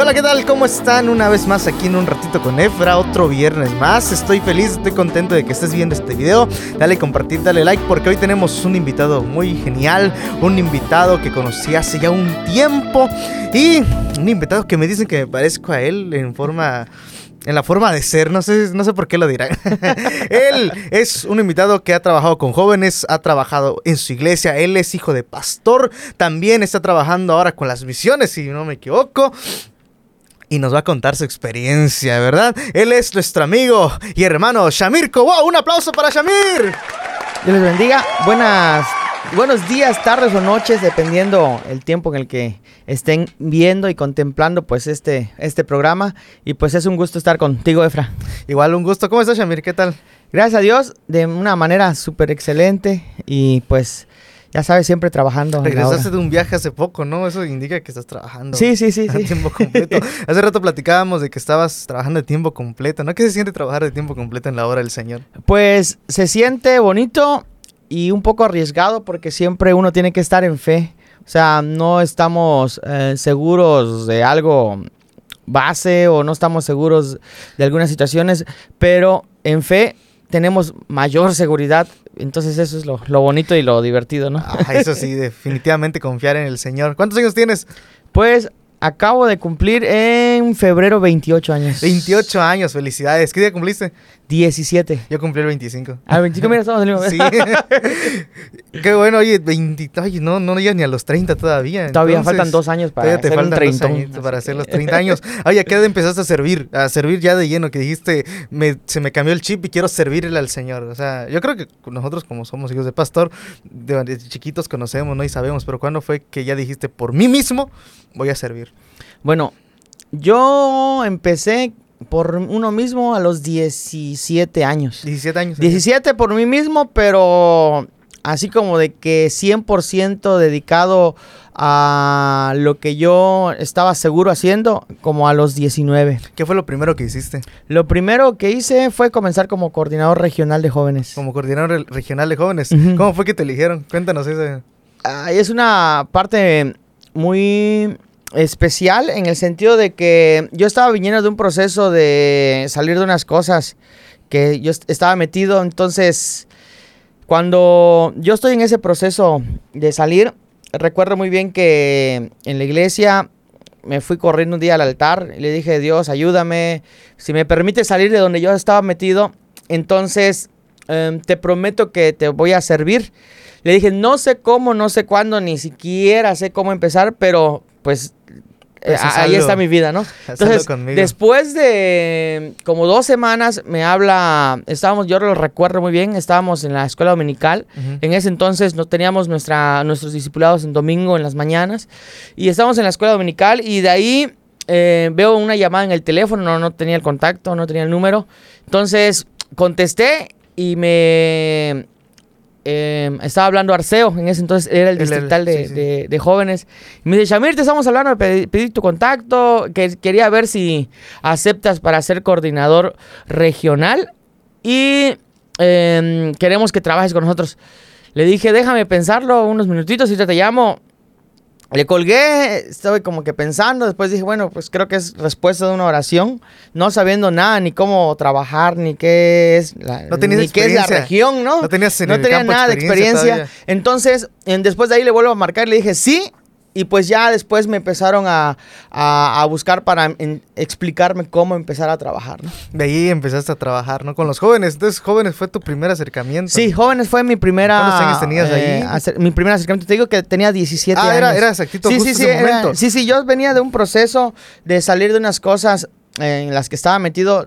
Hola, ¿qué tal? ¿Cómo están? Una vez más aquí en un ratito con Efra, otro viernes más. Estoy feliz, estoy contento de que estés viendo este video. Dale compartir, dale like, porque hoy tenemos un invitado muy genial, un invitado que conocí hace ya un tiempo y un invitado que me dicen que me parezco a él en forma en la forma de ser, no sé, no sé por qué lo dirán. él es un invitado que ha trabajado con jóvenes, ha trabajado en su iglesia, él es hijo de pastor, también está trabajando ahora con las misiones, si no me equivoco. Y nos va a contar su experiencia, ¿verdad? Él es nuestro amigo y hermano Shamir Wow, Un aplauso para Shamir. Dios les bendiga. Buenas buenos días, tardes o noches, dependiendo el tiempo en el que estén viendo y contemplando pues este, este programa. Y pues es un gusto estar contigo, Efra. Igual un gusto. ¿Cómo estás, Shamir? ¿Qué tal? Gracias a Dios, de una manera súper excelente y pues ya sabes, siempre trabajando. Regresaste de un viaje hace poco, ¿no? Eso indica que estás trabajando. Sí, sí, sí. A tiempo completo. hace rato platicábamos de que estabas trabajando de tiempo completo, ¿no? ¿Qué se siente trabajar de tiempo completo en la obra del Señor? Pues se siente bonito y un poco arriesgado porque siempre uno tiene que estar en fe. O sea, no estamos eh, seguros de algo base o no estamos seguros de algunas situaciones, pero en fe tenemos mayor seguridad. Entonces eso es lo, bonito y lo divertido, ¿no? Ah, eso sí, definitivamente confiar en el Señor. ¿Cuántos años tienes? Pues acabo de cumplir en febrero 28 años. 28 años, felicidades. ¿Qué día cumpliste? 17. Yo cumplí el 25. Ah, 25, mira, estamos en el mismo. Sí. Qué bueno, oye, 20, oye, no, no llegas ni a los 30 todavía. Todavía faltan dos años para hacer faltan 30 años para hacer los 30 años. Oye, ¿a qué edad empezaste a servir? A servir ya de lleno, que dijiste, me, se me cambió el chip y quiero servirle al Señor. O sea, yo creo que nosotros como somos hijos de pastor, de, chiquitos conocemos, ¿no? Y sabemos, pero ¿cuándo fue que ya dijiste, por mí mismo voy a servir? Bueno, yo empecé por uno mismo a los 17 años. 17 años. 17 por mí mismo, pero así como de que 100% dedicado a lo que yo estaba seguro haciendo, como a los 19. ¿Qué fue lo primero que hiciste? Lo primero que hice fue comenzar como coordinador regional de jóvenes. Como coordinador regional de jóvenes. ¿Cómo fue que te eligieron? Cuéntanos eso. es una parte muy especial en el sentido de que yo estaba viniendo de un proceso de salir de unas cosas que yo estaba metido, entonces cuando yo estoy en ese proceso de salir, recuerdo muy bien que en la iglesia me fui corriendo un día al altar y le dije, Dios, ayúdame, si me permite salir de donde yo estaba metido, entonces em, te prometo que te voy a servir. Le dije, no sé cómo, no sé cuándo, ni siquiera sé cómo empezar, pero pues eh, pues ahí está mi vida, ¿no? Entonces, después de como dos semanas me habla, estábamos, yo lo recuerdo muy bien, estábamos en la escuela dominical, en ese entonces no teníamos nuestra, nuestros discipulados en domingo en las mañanas, y estábamos en la escuela dominical y de ahí eh, veo una llamada en el teléfono, no, no tenía el contacto, no tenía el número, entonces contesté y me Em, estaba hablando Arceo, en ese entonces era el distrital de, jóvenes. Y me dice, Shamir, te estamos hablando pedir, tu contacto, que quería ver si aceptas para ser coordinador regional y em, queremos que trabajes con nosotros. Le dije, déjame pensarlo unos minutitos y te llamo. Le colgué, estaba como que pensando, después dije, bueno, pues creo que es respuesta de una oración, no sabiendo nada, ni cómo trabajar, ni qué es la, ni qué es la región, ¿no? No, tenías no tenía nada de experiencia. Entonces, después de ahí le vuelvo a marcar y le dije, sí, y pues ya después me empezaron a, buscar para explicarme cómo empezar a trabajar, ¿no? De ahí empezaste a trabajar, ¿no? Con los jóvenes. Entonces, jóvenes fue tu primer acercamiento. Sí, jóvenes fue mi primera... ¿Cuántos años tenías ahí? Eh, mi primer acercamiento. Te digo que tenía 17 ah, años. Ah, era, exactito sí, justo sí, ese momento. sí, sí, yo venía de un proceso de salir de unas cosas en las que estaba metido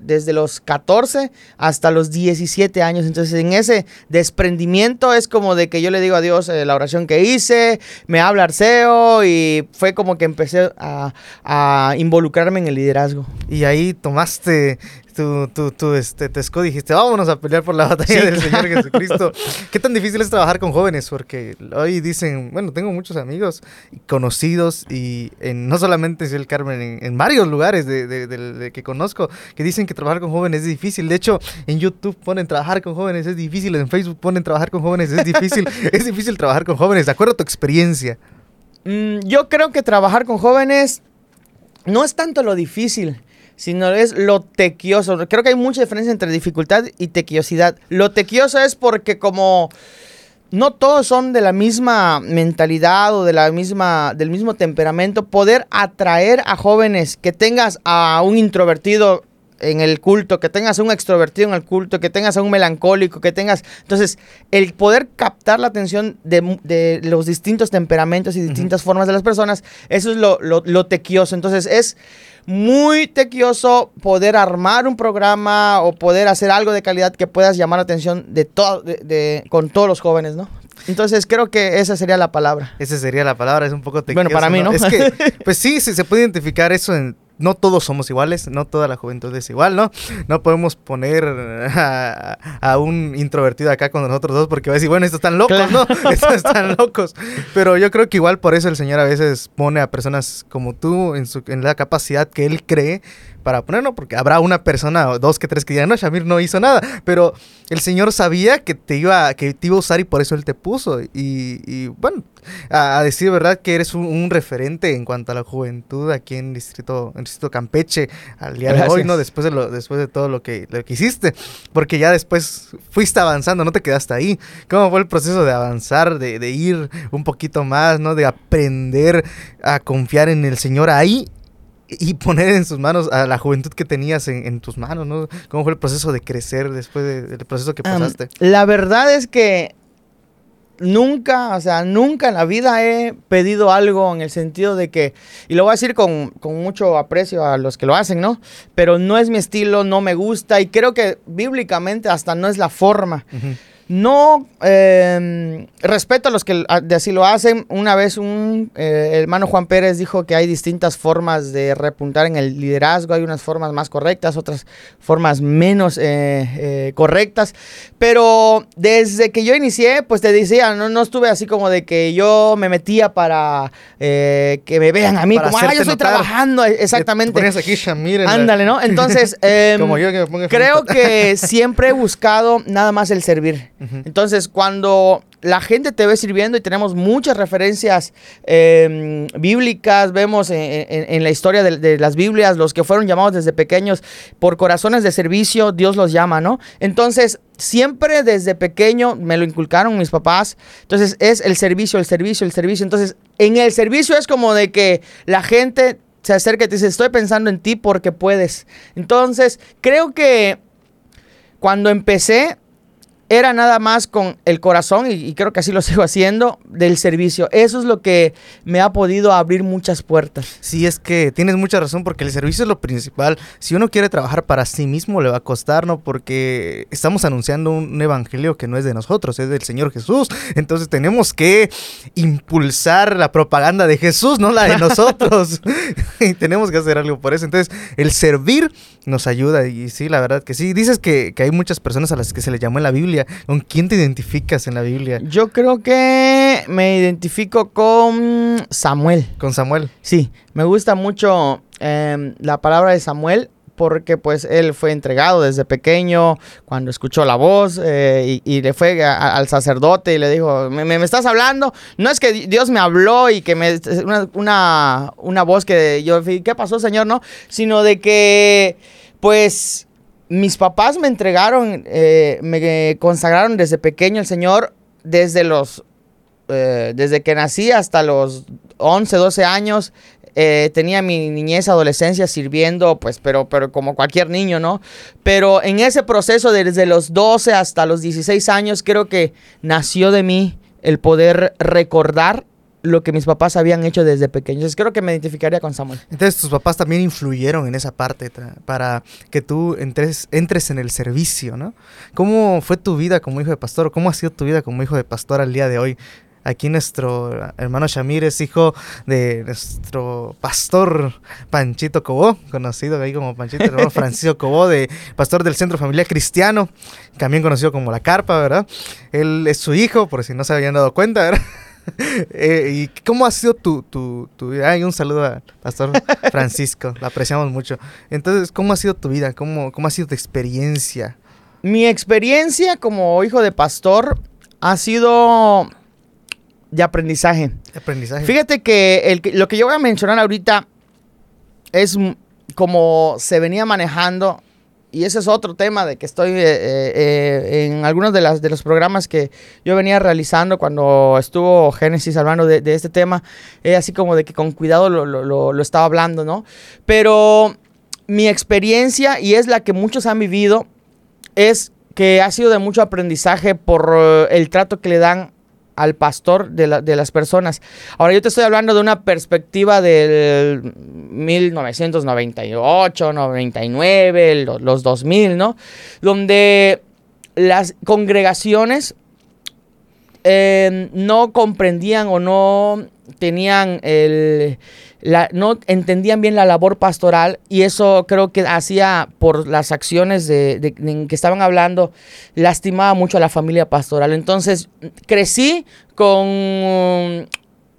desde los 14 hasta los 17 años. Entonces, en ese desprendimiento es como de que yo le digo a Dios eh, la oración que hice, me habla Arceo y fue como que empecé a, a involucrarme en el liderazgo. Y ahí tomaste tú, tú, tú este, te dijiste, vámonos a pelear por la batalla del Señor Jesucristo. ¿Qué tan difícil es trabajar con jóvenes? Porque hoy dicen, bueno, tengo muchos amigos conocidos y en, no solamente en el Carmen, en, varios lugares de, que conozco, que dicen que trabajar con jóvenes es difícil. De hecho, en YouTube ponen trabajar con jóvenes es difícil, en Facebook ponen trabajar con jóvenes es difícil. es difícil trabajar con jóvenes, de acuerdo a tu experiencia. Mm, yo creo que trabajar con jóvenes no es tanto lo difícil, sino es lo tequioso. Creo que hay mucha diferencia entre dificultad y tequiosidad. Lo tequioso es porque como no todos son de la misma mentalidad o de la misma, del mismo temperamento, poder atraer a jóvenes que tengas a un introvertido en el culto, que tengas a un extrovertido en el culto, que tengas a un melancólico, que tengas... Entonces, el poder captar la atención de, los distintos temperamentos y distintas formas de las personas, eso es lo, lo tequioso. Entonces, es muy tequioso poder armar un programa o poder hacer algo de calidad que puedas llamar la atención de todo, de, con todos los jóvenes, ¿no? Entonces creo que esa sería la palabra. Esa sería la palabra, es un poco tequioso. Bueno, para mí, ¿no? Es que, pues sí, sí, se puede identificar eso en no todos somos iguales, no toda la juventud es igual, ¿no? No podemos poner a, un introvertido acá con nosotros dos porque va a decir, bueno, estos están locos, ¿no? Estos están locos. Pero yo creo que igual por eso el Señor a veces pone a personas como tú en, su, en la capacidad que Él cree para ponerlo, porque habrá una persona o dos que tres que digan, no, Shamir no hizo nada, pero el Señor sabía que te iba, que te iba a usar y por eso Él te puso. Y, bueno, a, decir verdad que eres un, referente en cuanto a la juventud aquí en Distrito, en Distrito Campeche al día de hoy, ¿no? Después de, lo, después de todo lo que, lo que hiciste, porque ya después fuiste avanzando, no te quedaste ahí. ¿Cómo fue el proceso de avanzar, de, de ir un poquito más, ¿no? De aprender a confiar en el Señor ahí y poner en sus manos a la juventud que tenías en, tus manos, ¿no? ¿Cómo fue el proceso de crecer después del proceso que pasaste? la verdad es que nunca, o sea, nunca en la vida he pedido algo en el sentido de que, y lo voy a decir con, mucho aprecio a los que lo hacen, ¿no? Pero no es mi estilo, no me gusta y creo que bíblicamente hasta no es la forma. No em, respeto a los que de así lo hacen. Una vez un eh, hermano Juan Pérez dijo que hay distintas formas de repuntar en el liderazgo. Hay unas formas más correctas, otras formas menos eh, eh, correctas. Pero desde que yo inicié, pues te decía, no, no estuve así como de que yo me metía para que me vean a mí como, ah, yo estoy trabajando. Exactamente. aquí, Ándale, ¿no? Entonces, em, creo que siempre he buscado nada más el servir. Entonces, cuando la gente te ve sirviendo y tenemos muchas referencias em, bíblicas, vemos en, la historia de, las Biblias, los que fueron llamados desde pequeños por corazones de servicio, Dios los llama, ¿no? Entonces, siempre desde pequeño me lo inculcaron mis papás. Entonces, es el servicio, el servicio, el servicio. Entonces, en el servicio es como de que la gente se acerca y te dice, estoy pensando en ti porque puedes. Entonces, creo que cuando empecé, era nada más con el corazón, y, creo que así lo sigo haciendo, del servicio. Eso es lo que me ha podido abrir muchas puertas. Sí, es que tienes mucha razón, porque el servicio es lo principal. Si uno quiere trabajar para sí mismo, le va a costar, ¿no? Porque estamos anunciando un evangelio que no es de nosotros, es del Señor Jesús. Entonces tenemos que impulsar la propaganda de Jesús, no la de nosotros. y tenemos que hacer algo por eso. Entonces, el servir nos ayuda. Y sí, la verdad que sí. Dices que, que hay muchas personas a las que se le llamó en la Biblia ¿Con quién te identificas en la Biblia? Yo creo que me identifico con Samuel. ¿Con Samuel? Sí, me gusta mucho em, la palabra de Samuel porque pues él fue entregado desde pequeño cuando escuchó la voz eh, y, le fue al sacerdote y le dijo, ¿Me, ¿Me, estás hablando? No es que Dios me habló y que me... Una, una voz que yo, ¿qué pasó Señor? No, sino de que pues mis papás me entregaron, eh, me consagraron desde pequeño el Señor, desde los, eh, desde que nací hasta los 11, 12 años. Eh, tenía mi niñez, adolescencia sirviendo, pues, pero, pero como cualquier niño, ¿no? Pero en ese proceso, desde los 12 hasta los 16 años, creo que nació de mí el poder recordar lo que mis papás habían hecho desde pequeños. Creo que me identificaría con Samuel. Entonces tus papás también influyeron en esa parte para que tú entres, entres en el servicio, ¿no? ¿Cómo fue tu vida como hijo de pastor? ¿Cómo ha sido tu vida como hijo de pastor al día de hoy? Aquí nuestro hermano Shamir es hijo de nuestro pastor Panchito Cobó, conocido ahí como Panchito, hermano Francisco Cobó, de pastor del Centro Familiar Cristiano, también conocido como La Carpa, ¿verdad? Él es su hijo, por si no se habían dado cuenta, ¿verdad? Eh, ¿Y cómo ha sido tu, tu, tu vida? Ay, un saludo al pastor Francisco, lo apreciamos mucho. Entonces, ¿cómo ha sido tu vida? ¿Cómo, cómo ha sido tu experiencia? Mi experiencia como hijo de pastor ha sido de aprendizaje. Aprendizaje. Fíjate que, el, lo que yo voy a mencionar ahorita es como se venía manejando y ese es otro tema de que estoy eh, eh, eh, en algunos de, las, de los programas que yo venía realizando cuando estuvo Génesis hablando de, este tema, así como de que con cuidado lo, lo, lo, estaba hablando, ¿no? Pero mi experiencia, y es la que muchos han vivido, es que ha sido de mucho aprendizaje por el trato que le dan al pastor de, las personas. Ahora yo te estoy hablando de una perspectiva del 1998, 99, los, los 2000, ¿no? Donde las congregaciones eh, no comprendían o no tenían el, no entendían bien la labor pastoral y eso creo que hacía por las acciones de, que estaban hablando, lastimaba mucho a la familia pastoral. Entonces crecí con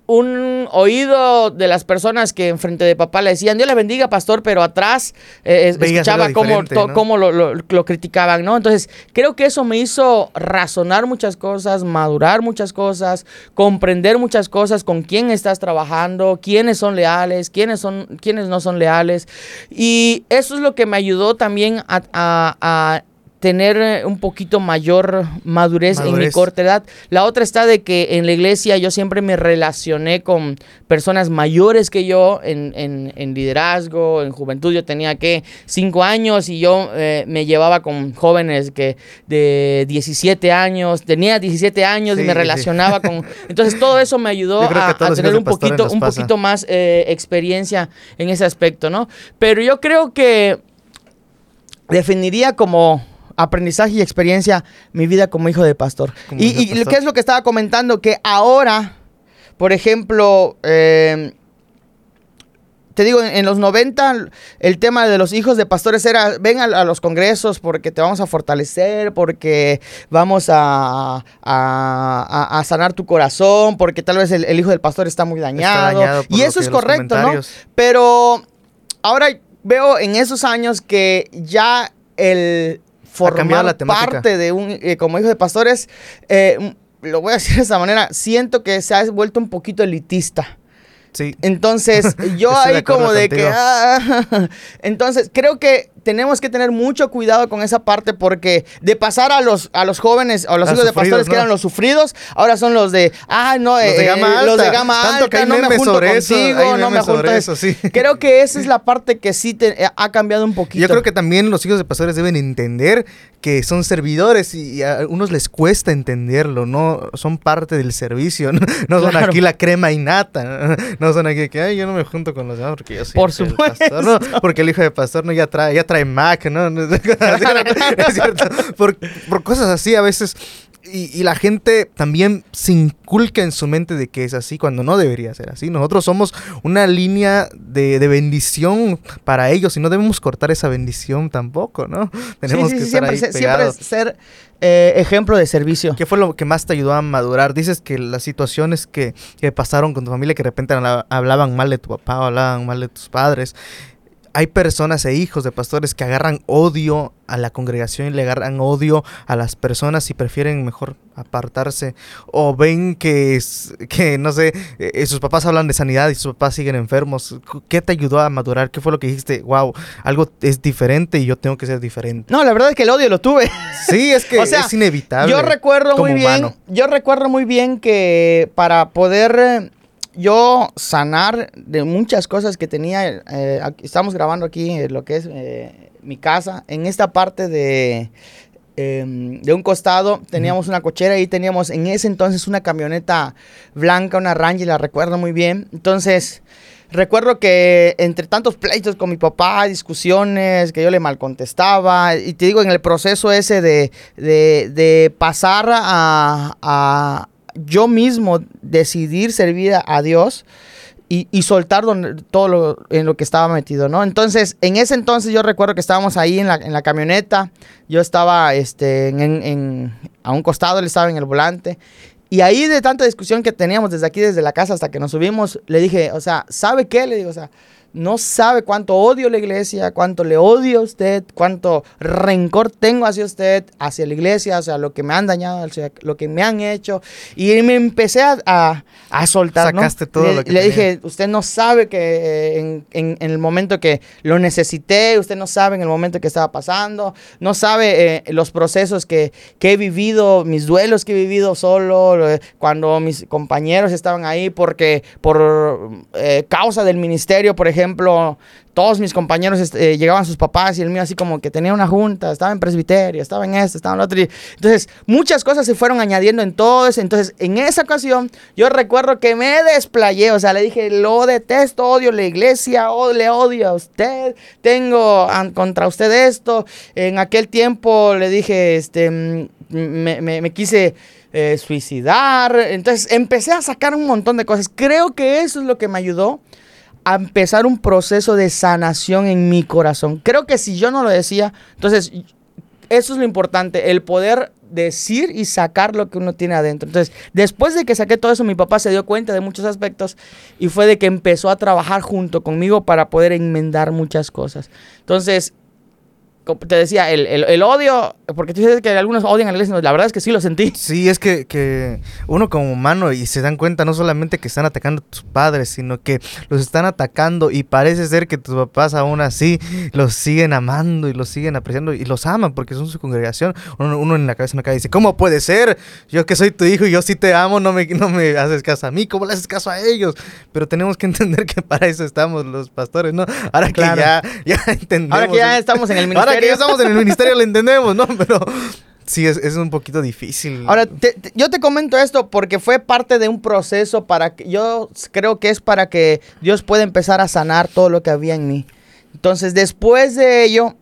un oído de las personas que enfrente de papá le decían, Dios le bendiga, pastor, pero atrás eh, escuchaba cómo, lo, criticaban, ¿no? Entonces, creo que eso me hizo razonar muchas cosas, madurar muchas cosas, comprender muchas cosas, con quién estás trabajando, quiénes son leales, quiénes, son, quiénes no son leales. Y eso es lo que me ayudó también a tener eh, un poquito mayor madurez, en mi corta edad. La otra está de que en la iglesia yo siempre me relacioné con personas mayores que yo en, en, liderazgo, en juventud. Yo tenía que cinco años y yo eh, me llevaba con jóvenes que de 17 años, tenía 17 años y me relacionaba con... Entonces todo eso me ayudó a, tener un poquito, un poquito más eh, experiencia en ese aspecto, ¿no? Pero yo creo que definiría como aprendizaje y experiencia mi vida como hijo de pastor. y, qué es lo que estaba comentando? Que ahora, por ejemplo, em, te digo, en, los 90 el tema de los hijos de pastores era, ven a, los congresos porque te vamos a fortalecer, porque vamos a, a, sanar tu corazón, porque tal vez el, hijo del pastor está muy dañado. y eso es correcto, ¿no? Pero ahora veo en esos años que ya el, formar la parte de un, eh, como hijo de pastores, eh, lo voy a decir de esa manera, siento que se ha vuelto un poquito elitista. Sí. Entonces, yo ahí como de que... Ah, entonces, creo que tenemos que tener mucho cuidado con esa parte porque de pasar a los, a los jóvenes, a los hijos de pastores que eran los sufridos, ahora son los de, ah, no, los de eh, gama alta, los de gama alta no me junto contigo, no me junto eso. Sí. Creo que esa es la parte que sí te, eh, ha cambiado un poquito. Yo creo que también los hijos de pastores deben entender que son servidores y a unos les cuesta entenderlo, no son parte del servicio, no, son aquí la crema innata, no son aquí que, ay, yo no me junto con los demás porque yo soy Por supuesto. no, porque el hijo de pastor no ya trae, ya trae Mac, ¿no? es cierto. Por, cosas así a veces. Y, la gente también se inculca en su mente de que es así cuando no debería ser así. Nosotros somos una línea de, bendición para ellos y no debemos cortar esa bendición tampoco, ¿no? Tenemos que siempre, siempre ser eh, ejemplo de servicio. ¿Qué fue lo que más te ayudó a madurar? Dices que las situaciones que, que pasaron con tu familia que de repente hablaban mal de tu papá o hablaban mal de tus padres hay personas e hijos de pastores que agarran odio a la congregación y le agarran odio a las personas y prefieren mejor apartarse o ven que, que no sé, eh, sus papás hablan de sanidad y sus papás siguen enfermos. ¿Qué te ayudó a madurar? ¿Qué fue lo que dijiste? Wow, algo es diferente y yo tengo que ser diferente. No, la verdad es que el odio lo tuve. Sí, es que es inevitable. Yo recuerdo muy bien, yo recuerdo muy bien que para poder yo sanar de muchas cosas que tenía. Eh, estamos grabando aquí en lo que es eh, mi casa. En esta parte de, em, de un costado teníamos una cochera y teníamos en ese entonces una camioneta blanca, una Ranger, la recuerdo muy bien. Entonces, recuerdo que entre tantos pleitos con mi papá, discusiones, que yo le mal contestaba, y te digo, en el proceso ese de, de, pasar a yo mismo decidir servir a Dios y, soltar todo lo, en lo que estaba metido, ¿no? Entonces, en ese entonces yo recuerdo que estábamos ahí en la, camioneta, yo estaba este, en, a un costado, él estaba en el volante, y ahí de tanta discusión que teníamos desde aquí, desde la casa hasta que nos subimos, le dije, o sea, ¿sabe qué? Le digo, o sea, no sabe cuánto odio la iglesia, cuánto le odio a usted, cuánto rencor tengo hacia usted, hacia la iglesia, hacia lo que me han dañado, hacia lo que me han hecho. Y me empecé a, a, soltar. Sacaste todo le, lo que Le dije, usted no sabe que eh, en, en, el momento que lo necesité, usted no sabe en el momento que estaba pasando, no sabe eh, los procesos que, que, he vivido, mis duelos que he vivido solo, eh, cuando mis compañeros estaban ahí porque por causa del ministerio, por ejemplo, ejemplo, todos mis compañeros este, llegaban sus papás y el mío así como que tenía una junta, estaba en presbiterio, estaba en esto, estaba en lo otro. Entonces, muchas cosas se fueron añadiendo en todo eso. Entonces, en esa ocasión, yo recuerdo que me desplayé, o sea, le dije, lo detesto, odio la iglesia, le odio a usted, tengo contra usted esto. En aquel tiempo le dije, este, mm, me, quise... Eh, suicidar. Entonces empecé a sacar un montón de cosas. Creo que eso es lo que me ayudó a empezar un proceso de sanación en mi corazón. Creo que si yo no lo decía, entonces eso es lo importante, el poder decir y sacar lo que uno tiene adentro. Entonces, después de que saqué todo eso, mi papá se dio cuenta de muchos aspectos y fue de que empezó a trabajar junto conmigo para poder enmendar muchas cosas. Entonces, te decía, el, el, odio, porque tú dices que algunos odian a la iglesia, la verdad es que sí lo sentí. Sí, es que, que, uno como humano y se dan cuenta no solamente que están atacando a tus padres, sino que los están atacando y parece ser que tus papás aún así los siguen amando y los siguen apreciando y los aman porque son su congregación. Uno, en la cabeza me cae y dice, ¿cómo puede ser? Yo que soy tu hijo y yo sí te amo, no me, no me haces caso a mí, ¿cómo le haces caso a ellos? Pero tenemos que entender que para eso estamos los pastores, ¿no? Ahora que ya, ya entendemos. Ahora que ya estamos en el ministerio que ya estamos en el ministerio lo entendemos, ¿no? Pero sí, es, un poquito difícil. Ahora, yo te comento esto porque fue parte de un proceso para que yo creo que es para que Dios pueda empezar a sanar todo lo que había en mí. Entonces, después de ello,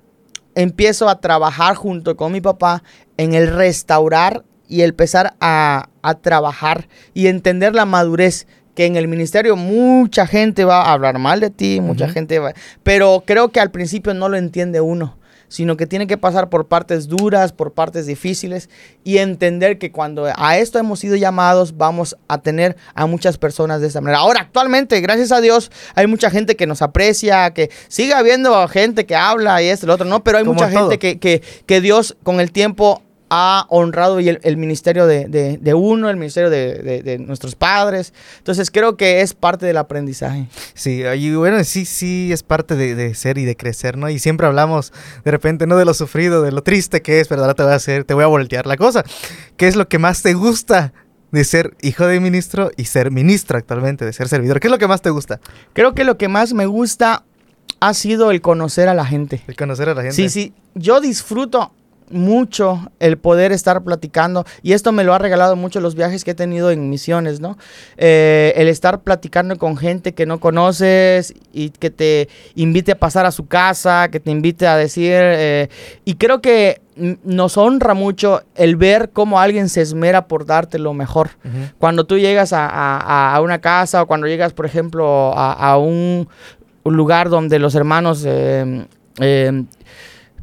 empiezo a trabajar junto con mi papá en el restaurar y empezar a, a trabajar y entender la madurez que en el ministerio mucha gente va a hablar mal de ti, mucha gente va, pero creo que al principio no lo entiende uno sino que tiene que pasar por partes duras, por partes difíciles y entender que cuando a esto hemos sido llamados vamos a tener a muchas personas de esta manera. Ahora, actualmente, gracias a Dios, hay mucha gente que nos aprecia, que sigue habiendo gente que habla y esto y lo otro, ¿no? Pero hay mucha gente que, que, que Dios con el tiempo ha honrado el, el ministerio de, uno, el ministerio de, nuestros padres. Entonces creo que es parte del aprendizaje. Sí, y bueno, sí, sí, es parte de, ser y de crecer, ¿no? Y siempre hablamos de repente, no de lo sufrido, de lo triste que es, pero ahora te voy a hacer, te voy a voltear la cosa. ¿Qué es lo que más te gusta de ser hijo de ministro y ser ministro actualmente, de ser servidor? ¿Qué es lo que más te gusta? Creo que lo que más me gusta ha sido el conocer a la gente. El conocer a la gente. Sí, sí, yo disfruto mucho el poder estar platicando y esto me lo ha regalado mucho los viajes que he tenido en misiones, ¿no? Eh, el estar platicando con gente que no conoces y que te invite a pasar a su casa, que te invite a decir, eh, y creo que nos honra mucho el ver cómo alguien se esmera por darte lo mejor. Cuando tú llegas a, una casa o cuando llegas, por ejemplo, a, un, lugar donde los hermanos... Eh,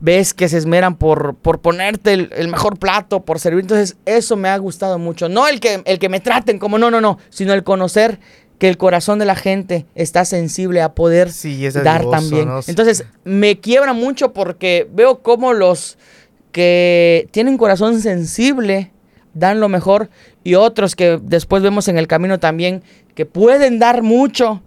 ves que se esmeran por, por ponerte el, mejor plato, por servir. Entonces, eso me ha gustado mucho. No el que, el que me traten como no, no, no, sino el conocer que el corazón de la gente está sensible a poder dar también. Entonces, me quiebra mucho porque veo cómo los que tienen corazón sensible dan lo mejor y otros que después vemos en el camino también que pueden dar mucho,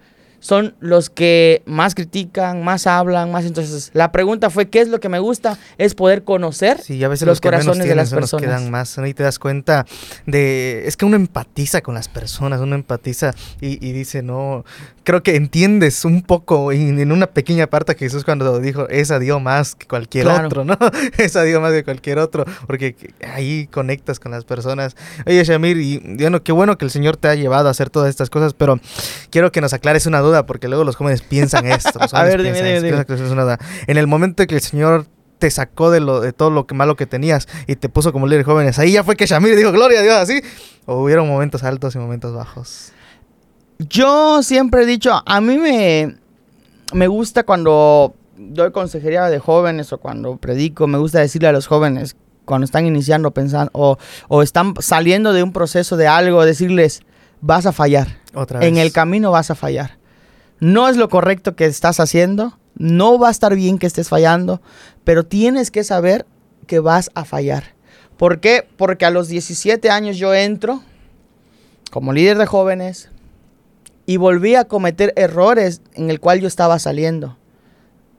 son los que más critican, más hablan, más. Entonces, la pregunta fue: ¿qué es lo que me gusta? Es poder conocer sí, a veces los, corazones de las personas. quedan más, Y te das cuenta de. Es que uno empatiza con las personas, uno empatiza y, dice, no. Creo que entiendes un poco en, una pequeña parte que Jesús cuando dijo: Esa dio más que cualquier otro, ¿no? Esa dio más que cualquier otro, porque ahí conectas con las personas. Oye, Shamir, y bueno, qué bueno que el Señor te ha llevado a hacer todas estas cosas, pero quiero que nos aclares una duda porque luego los jóvenes piensan esto. a ver, dime, dime, En el momento que el Señor te sacó de, lo, de todo lo que malo que tenías y te puso como líder de jóvenes, ahí ya fue que Shamir dijo, gloria a Dios, así. O hubieron momentos altos y momentos bajos. Yo siempre he dicho, a mí me, me gusta cuando doy consejería de jóvenes o cuando predico, me gusta decirle a los jóvenes cuando están iniciando, pensando, o, o están saliendo de un proceso de algo, decirles, vas a fallar. Otra vez. En el camino vas a fallar no es lo correcto que estás haciendo, no va a estar bien que estés fallando, pero tienes que saber que vas a fallar. ¿Por qué? Porque a los 17 años yo entro como líder de jóvenes y volví a cometer errores en el cual yo estaba saliendo.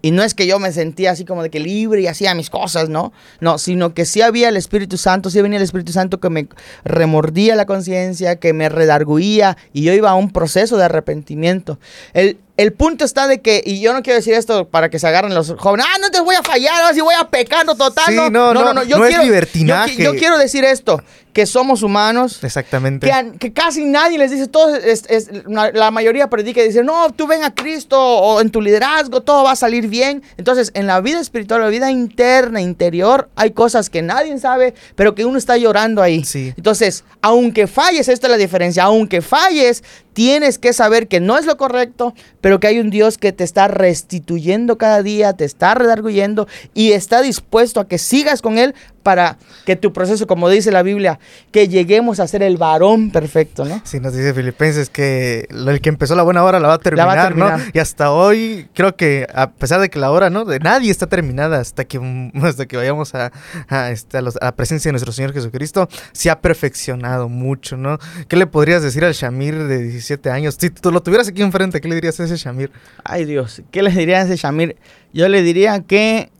Y no es que yo me sentía así como de que libre y hacía mis cosas, ¿no? No, sino que sí había el Espíritu Santo, sí venía el Espíritu Santo que me remordía la conciencia, que me redarguía y yo iba a un proceso de arrepentimiento. El, el punto está de que, y yo no quiero decir esto para que se agarren los jóvenes, ah, no te voy a fallar, ahora sí voy a pecando total. Sí, no, no, no, no, yo no es quiero, libertinaje. Yo, yo quiero decir esto, que somos humanos, Exactamente. que, casi nadie les dice, todo es, es- la, la mayoría predica y dice, no, tú ven a Cristo o en tu liderazgo todo va a salir bien. Entonces, en la vida espiritual, la vida interna, interior, hay cosas que nadie sabe, pero que uno está llorando ahí. Sí. Entonces, aunque falles, esta es la diferencia, aunque falles, tienes que saber que no es lo correcto, pero que hay un Dios que te está restituyendo cada día, te está redarguyendo y está dispuesto a que sigas con Él para que tu proceso, como dice la Biblia, que lleguemos a ser el varón perfecto, ¿no? Sí, nos dice Filipenses que el que empezó la buena hora la va a terminar, La va a terminar. ¿no? Y hasta hoy creo que a pesar de que la hora, ¿no? De nadie está terminada hasta que hasta que vayamos a, a, este, a los- a la presencia de nuestro Señor Jesucristo, se ha perfeccionado mucho, ¿no? ¿Qué le podrías decir al Shamir de 17 años? Si tú lo tuvieras aquí enfrente, ¿qué le dirías a ese Shamir? Ay Dios, ¿qué le diría a ese Shamir? Yo le diría que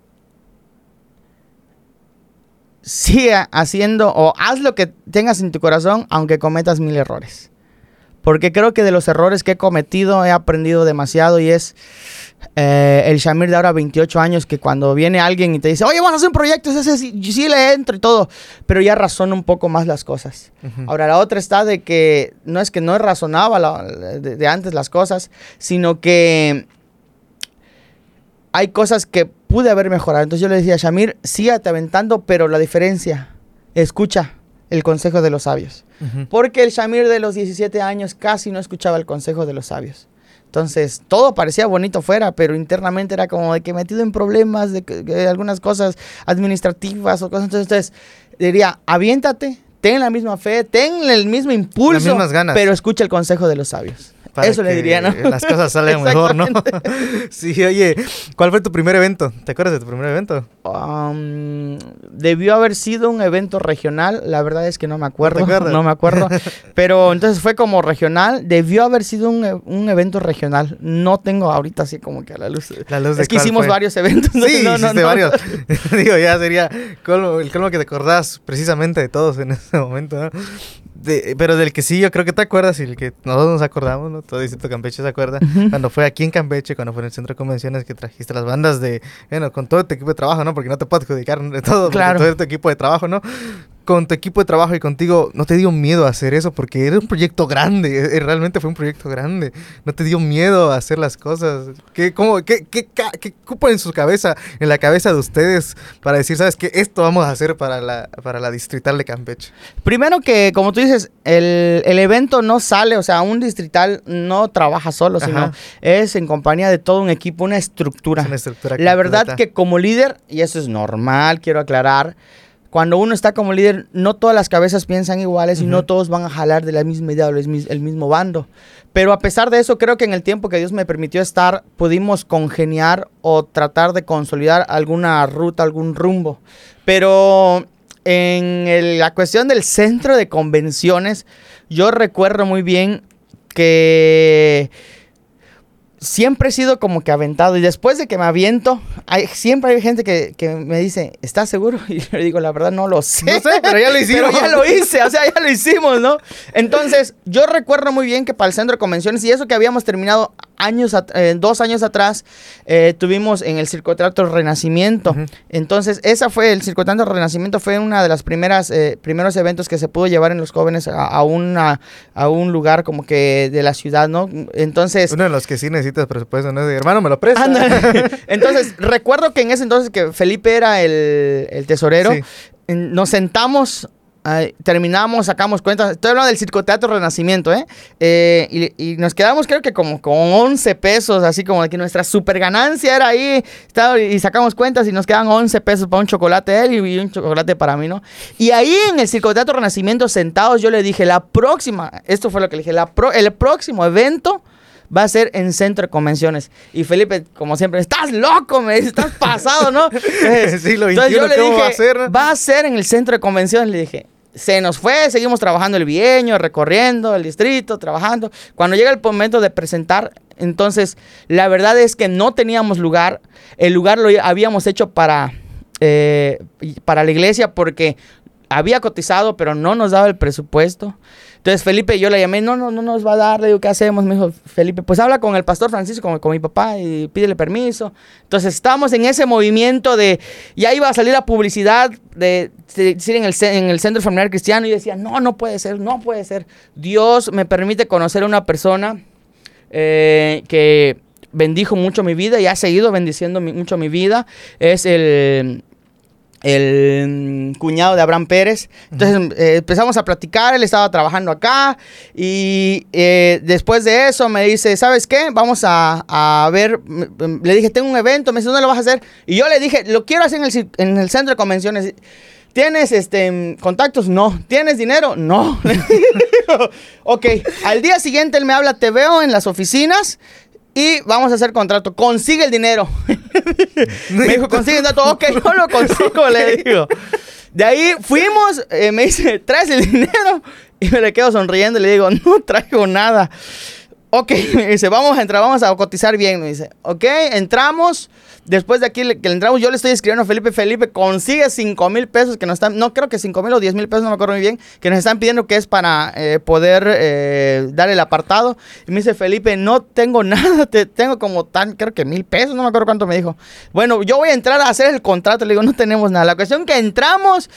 siga haciendo o haz lo que tengas en tu corazón aunque cometas mil errores. Porque creo que de los errores que he cometido he aprendido demasiado y es eh, el Shamir de ahora 28 años que cuando viene alguien y te dice, oye, vamos a hacer un proyecto, ese sí, sí le entro y todo, pero ya razona un poco más las cosas. Ahora, la otra está de que no es que no razonaba la- de, de antes las cosas, sino que hay cosas que pude haber mejorado. Entonces yo le decía Shamir, sígate aventando, pero la diferencia, escucha el consejo de los sabios. Porque el Shamir de los 17 años casi no escuchaba el consejo de los sabios. Entonces, todo parecía bonito fuera, pero internamente era como de que metido en problemas, de, que- algunas cosas administrativas o cosas. Entonces, entonces, diría, aviéntate, ten la misma fe, ten el mismo impulso, mismas ganas. pero escucha el consejo de los sabios. Para Eso le diría, ¿no? Las cosas salen mejor, ¿no? Sí, oye, ¿cuál fue tu primer evento? ¿Te acuerdas de tu primer evento? Um, debió haber sido un evento regional, la verdad es que no me acuerdo, acuerdas? no me acuerdo, pero entonces fue como regional, debió haber sido un, un evento regional, no tengo ahorita así como que a la luz. La luz de es que hicimos fue. varios eventos. Sí, no, no. varios. Digo, ya sería colmo- el colmo que te acordás precisamente de todos en ese momento, ¿no? De- pero del que sí, yo creo que te acuerdas y el que nosotros nos acordamos, ¿no? Todo Distrito Campeche se acuerda. Cuando fue aquí en Campeche, cuando fue en el centro de convenciones que trajiste las bandas de, bueno, con todo tu equipo de trabajo, ¿no? Porque no te puedo adjudicar de todo, Claro. todo tu equipo de trabajo, ¿no? Con tu equipo de trabajo y contigo, no te dio miedo a hacer eso porque era un proyecto grande, eh, realmente fue un proyecto grande. No te dio miedo a hacer las cosas. ¿Qué, cómo, qué, qué, qué cupo en su cabeza, en la cabeza de ustedes para decir, sabes que esto vamos a hacer para la, para la distrital de Campeche? Primero que, como tú dices, el, el evento no sale, o sea, un distrital no trabaja solo, sino Ajá. es en compañía de todo un equipo, una estructura. Es una estructura La verdad que como líder, y eso es normal, quiero aclarar, cuando uno está como líder, no todas las cabezas piensan iguales y no todos van a jalar de la misma idea o el mis- el mismo bando. Pero a pesar de eso, creo que en el tiempo que Dios me permitió estar, pudimos congeniar o tratar de consolidar alguna ruta, algún rumbo. Pero en el- la cuestión del centro de convenciones, yo recuerdo muy bien que siempre he sido como que aventado y después de que me aviento, hay, siempre hay gente que, que me dice, ¿estás seguro? Y yo le digo, la verdad no lo sé. No sé, pero ya lo hicimos. Pero ya lo hice, o sea, ya lo hicimos, ¿no? Entonces, yo recuerdo muy bien que para el centro de convenciones, y eso que habíamos terminado años, eh, dos años atrás, eh, tuvimos en el Circoteatro Renacimiento. Entonces, esa fue, el Circoteatro Renacimiento fue una de las primeras, eh, primeros eventos que se pudo llevar en los jóvenes a, a una, a un lugar como que de la ciudad, ¿no? Entonces... Uno de los que sí necesitas presupuesto, ¿no? De, hermano, me lo presta. Entonces, recuerdo que en ese entonces que Felipe era el, el tesorero, Sí. nos sentamos, ay, terminamos, sacamos cuentas. Estoy hablando del Circoteatro Renacimiento, ¿eh? Eh, y, y nos quedamos, creo que como con 11 pesos, así como de que nuestra super ganancia era ahí. y sacamos cuentas y nos quedan 11 pesos para un chocolate de él y, un chocolate para mí, ¿no? Y ahí en el Circoteatro Renacimiento, sentados, yo le dije, la próxima, esto fue lo que le dije, la pro- el próximo evento va a ser en centro de convenciones. Y Felipe, como siempre, estás loco, me dice, estás pasado, ¿no? sí, lo Entonces yo le ¿cómo dije, va a ser? va a ser en el centro de convenciones, le dije. Se nos fue, seguimos trabajando el bienio, recorriendo el distrito, trabajando. Cuando llega el momento de presentar, entonces la verdad es que no teníamos lugar. El lugar lo habíamos hecho para, eh, para la iglesia porque había cotizado, pero no nos daba el presupuesto. Entonces Felipe yo le llamé, no, no, no nos va a dar, le digo, ¿qué hacemos? Me dijo, Felipe, pues habla con el pastor Francisco, con, mi papá y pídele permiso. Entonces estábamos en ese movimiento de, ya iba a salir la publicidad de, de decir en el, en el centro familiar cristiano y decía, no, no puede ser, no puede ser. Dios me permite conocer a una persona eh, que bendijo mucho mi vida y ha seguido bendiciendo mucho mi vida. Es el el mm, cuñado de Abraham Pérez. Entonces eh, empezamos a platicar, él estaba trabajando acá y eh, después de eso me dice, ¿sabes qué? Vamos a, a ver, le dije, tengo un evento, me dice, ¿dónde lo vas a hacer? Y yo le dije, lo quiero hacer en el, ci- en el centro de convenciones. ¿Tienes este, contactos? No. ¿Tienes dinero? No. ok, al día siguiente él me habla, te veo en las oficinas. Y vamos a hacer contrato. Consigue el dinero. me dijo, consigue el dato. Ok, yo lo consigo, le digo. De ahí fuimos, eh, me dice, ¿traes el dinero? Y me le quedo sonriendo y le digo, no traigo nada. Ok, me dice, vamos a entrar, vamos a cotizar bien. Me dice, ok, entramos. Después de aquí le- que le entramos, yo le estoy escribiendo a Felipe, Felipe, consigue 5 mil pesos que nos están, no creo que 5 mil o 10 mil pesos, no me acuerdo muy bien, que nos están pidiendo que es para eh, poder eh, dar el apartado. Y me dice, Felipe, no tengo nada, te, tengo como tan, creo que mil pesos, no me acuerdo cuánto me dijo. Bueno, yo voy a entrar a hacer el contrato, le digo, no tenemos nada. La cuestión que entramos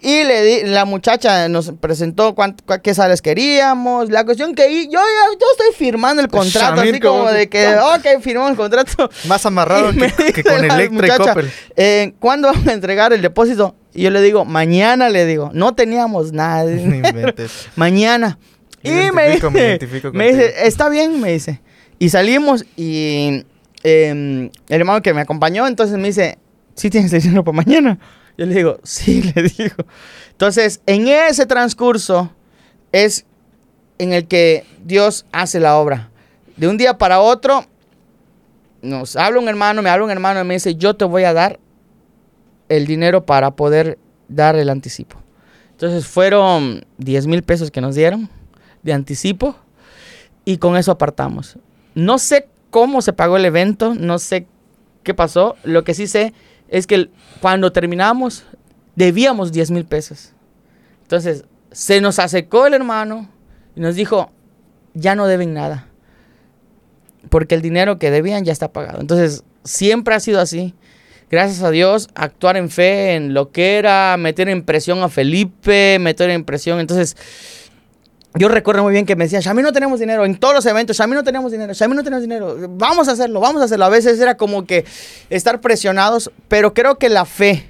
y le di, la muchacha nos presentó cuánto, qué sales queríamos. La cuestión que yo, yo estoy firmando el contrato, Shamir, así como como- de que, ok, firmamos el contrato. Más amarrado Y me que, con Electra y Coppel. eh, ¿Cuándo vamos a entregar el depósito? Y yo le digo, mañana le digo, no teníamos nada. mañana. Y Me me me dice, identifico me dice, está bien, me dice. Y salimos y em, el hermano que me acompañó, entonces me dice, ¿sí tienes el dinero para mañana? Yo le digo, sí, le digo. Entonces, en ese transcurso es en el que Dios hace la obra. De un día para otro, nos habla un hermano, me habla un hermano y me dice, yo te voy a dar el dinero para poder dar el anticipo. Entonces fueron 10 mil pesos que nos dieron de anticipo y con eso apartamos. No sé cómo se pagó el evento, no sé qué pasó. Lo que sí sé es que cuando terminamos debíamos 10 mil pesos. Entonces se nos acercó el hermano y nos dijo, ya no deben nada. Porque el dinero que debían ya está pagado. Entonces siempre ha sido así gracias a Dios, actuar en fe, en lo que era, meter en presión a Felipe, meter en presión. Entonces, yo recuerdo muy bien que me decían, Shami no tenemos dinero, en todos los eventos, Shami no tenemos dinero, Shami no tenemos dinero, vamos a hacerlo, vamos a hacerlo. A veces era como que estar presionados, pero creo que la fe.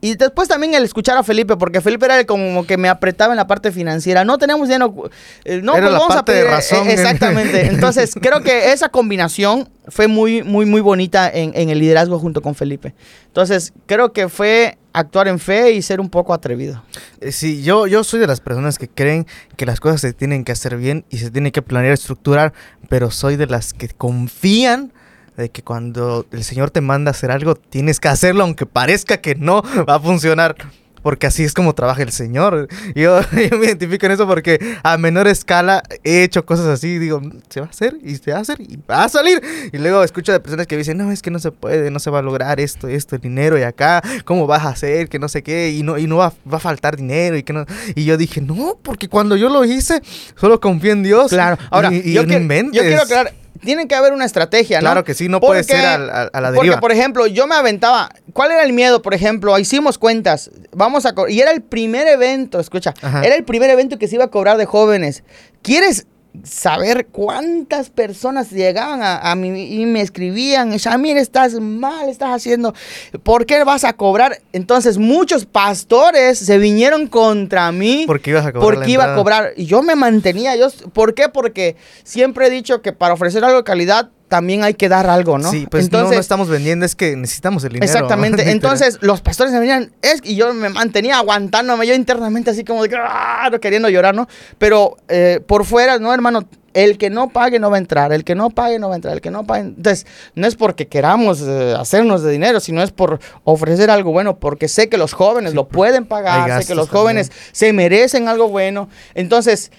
Y después también el escuchar a Felipe, porque Felipe era el como que me apretaba en la parte financiera. No tenemos dinero. eh, no, Era pues la vamos a parte de pedir. razón. eh, exactamente. Entonces, creo que esa combinación fue muy, muy, muy bonita en, en el liderazgo junto con Felipe. Entonces, creo que fue actuar en fe y ser un poco atrevido. Eh, Sí, yo, yo soy de las personas que creen que las cosas se tienen que hacer bien y se tienen que planear, estructurar, pero soy de las que confían de que cuando el Señor te manda a hacer algo, tienes que hacerlo aunque parezca que no va a funcionar. Porque así es como trabaja el Señor. Yo, yo me identifico en eso porque a menor escala he hecho cosas así. Digo, "Mm, se va a hacer y se va a hacer y va a salir. Y luego escucho de personas que dicen, no, es que no se puede, no se va a lograr esto, esto, el dinero y acá, ¿cómo vas a hacer? Que no sé qué, y no, y no va, va a faltar dinero y que no. Y yo dije, no, porque cuando yo lo hice, solo confié en Dios. Claro. Ahora, y, y yo, no quiero, inventes. yo quiero aclarar, tiene que haber una estrategia, ¿no? Claro que sí, no puede Porque- ser al- a, a la Porque, deriva. por ejemplo, yo me aventaba. ¿Cuál era el miedo? Por ejemplo, hicimos cuentas. Vamos a. Y era el primer evento, escucha. Ajá. Era el primer evento que se iba a cobrar de jóvenes. ¿Quieres saber cuántas personas llegaban a, a mí y me escribían? Shamir, estás mal, estás haciendo. ¿Por qué vas a cobrar? Entonces, muchos pastores se vinieron contra mí. Porque ibas a cobrar. Porque iba a cobrar. Y yo me mantenía. Yo, ¿Por qué? Porque siempre he dicho que para ofrecer algo de calidad también hay que dar algo, ¿no? Sí, pues Entonces, no, no estamos vendiendo, es que necesitamos el dinero. Exactamente. Entonces, los pastores me venían, es, y yo me mantenía aguantándome, yo internamente así como de que, "Ah", queriendo llorar, ¿no? Pero eh, por fuera, no, hermano, el que no pague no va a entrar, el que no pague no va a entrar, el que no pague. Entonces, no es porque queramos eh, hacernos de dinero, sino es por ofrecer algo bueno, porque sé que los jóvenes lo pueden pagar, sé que los jóvenes se merecen algo bueno. Entonces,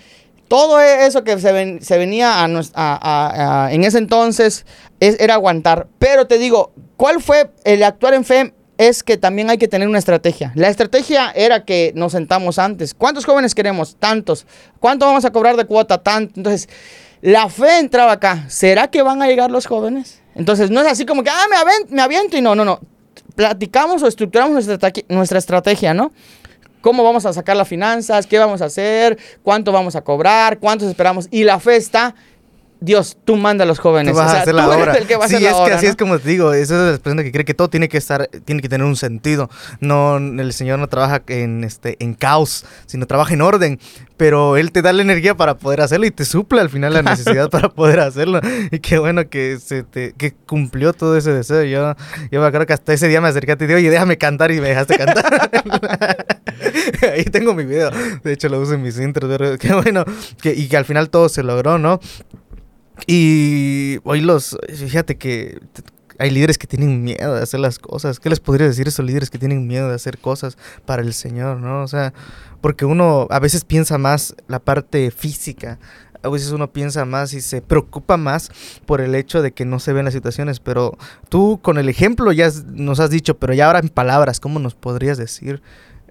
todo e- eso que se, se venía a, a- a- en ese entonces es- era aguantar. Pero te digo, ¿cuál fue el actuar en fe? Es que también hay que tener una estrategia. La estrategia era que nos sentamos antes. ¿Cuántos jóvenes queremos? Tantos. ¿Cuánto vamos a cobrar de cuota? Tanto. Entonces, la fe entraba acá. ¿Será que van a llegar los jóvenes? Entonces, no es así como que, ah, me, aven- me aviento y no, no, no. Platicamos o estructuramos nuestra, nuestra estrategia, ¿no? Cómo vamos a sacar las finanzas, qué vamos a hacer, cuánto vamos a cobrar, cuántos esperamos. Y la fe está, Dios, tú manda a los jóvenes. Tú vas O sea, a hacer tú la eres obra. el que va a sí, hacer la es que obra, así ¿no? es como te digo, eso es la persona que cree que todo tiene que estar, tiene que tener un sentido. No, el Señor no trabaja en este, en caos, sino trabaja en orden. Pero Él te da la energía para poder hacerlo y te suple al final la necesidad para poder hacerlo. Y qué bueno que se te, que cumplió todo ese deseo. Yo, yo me acuerdo que hasta ese día me acerqué a ti y dije, oye, déjame cantar y me dejaste cantar. Ahí tengo mi video. De hecho, lo uso en mis intros. Pero qué bueno. Que, y que al final todo se logró, ¿no? Y hoy los, fíjate que hay líderes que tienen miedo de hacer las cosas. ¿Qué les podría decir a esos líderes que tienen miedo de hacer cosas para el Señor, no? O sea, porque uno a veces piensa más la parte física. A veces uno piensa más y se preocupa más por el hecho de que no se ven las situaciones. Pero tú con el ejemplo ya nos has dicho, pero ya ahora en palabras, ¿cómo nos podrías decir?